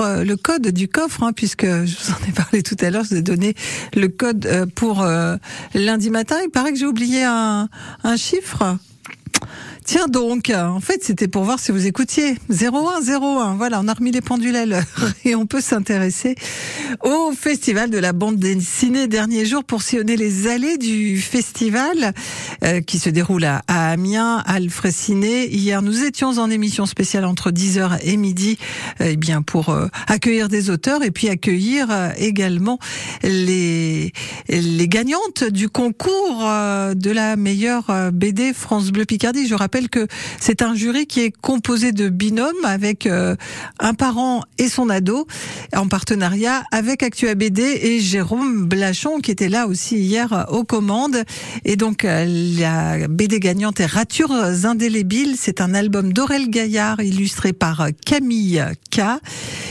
Euh, le code du coffre, hein, puisque je vous en ai parlé tout à l'heure, je vous ai donné le code euh, pour euh, lundi matin. Il paraît que j'ai oublié un, un chiffre. Tiens donc, en fait, c'était pour voir si vous écoutiez. 0101, voilà, on a remis les pendules à l'heure et on peut s'intéresser au festival de la bande dessinée dernier jour pour sillonner les allées du festival euh, qui se déroule à, à Amiens, Alfred Ciné. Hier, nous étions en émission spéciale entre 10h et midi, euh, eh bien pour euh, accueillir des auteurs et puis accueillir euh, également les les gagnantes du concours euh, de la meilleure BD France Bleu Picardie. Je rappelle que c'est un jury qui est composé de binômes avec un parent et son ado en partenariat avec Actua BD et Jérôme Blachon qui était là aussi hier aux commandes. Et donc la BD gagnante est Ratures indélébiles. C'est un album d'Aurel Gaillard illustré par Camille K.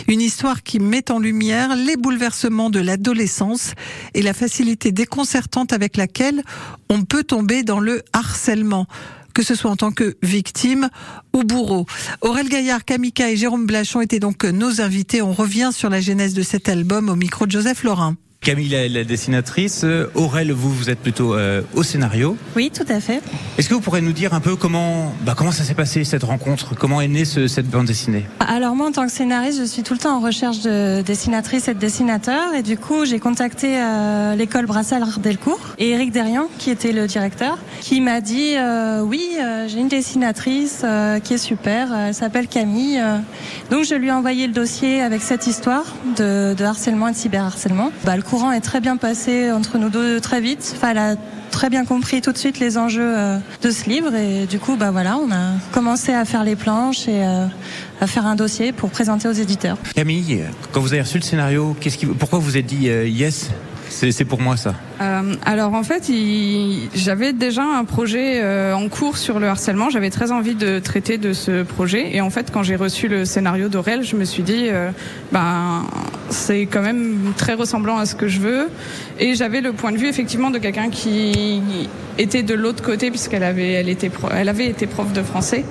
Une histoire qui met en lumière les bouleversements de l'adolescence et la facilité déconcertante avec laquelle on peut tomber dans le harcèlement que ce soit en tant que victime ou bourreau. Aurel Gaillard, Kamika et Jérôme Blachon étaient donc nos invités. On revient sur la genèse de cet album au micro de Joseph Laurin. Camille, la, la dessinatrice. Euh, Aurel, vous, vous êtes plutôt euh, au scénario. Oui, tout à fait. Est-ce que vous pourrez nous dire un peu comment, bah, comment ça s'est passé cette rencontre? Comment est née ce- cette bande dessinée? Alors moi, en tant que scénariste, je suis tout le temps en recherche de dessinatrices et de dessinateurs. Et du coup, j'ai contacté euh, l'école Brassard Delcourt et Eric Derian, qui était le directeur, qui m'a dit euh, oui, j'ai une dessinatrice qui est super. Elle s'appelle Camille. Donc je lui ai envoyé le dossier avec cette histoire de, de harcèlement et de cyberharcèlement. Bah, le courant est très bien passé entre nous deux très vite. Elle a très bien compris tout de suite les enjeux euh, de ce livre et du coup bah voilà on a commencé à faire les planches et euh, à faire un dossier pour présenter aux éditeurs. Camille, quand vous avez reçu le scénario, qu'est-ce pourquoi vous êtes dit euh, yes? C'est, pour moi ça Euh, alors en fait, j'avais déjà un projet euh, en cours sur le harcèlement. J'avais très envie de traiter de ce projet. Et en fait, quand j'ai reçu le scénario d'Aurel, je me suis dit, euh, ben c'est quand même très ressemblant à ce que je veux. Et j'avais le point de vue effectivement de quelqu'un qui était de l'autre côté puisqu'elle avait, elle était, elle avait été prof de français.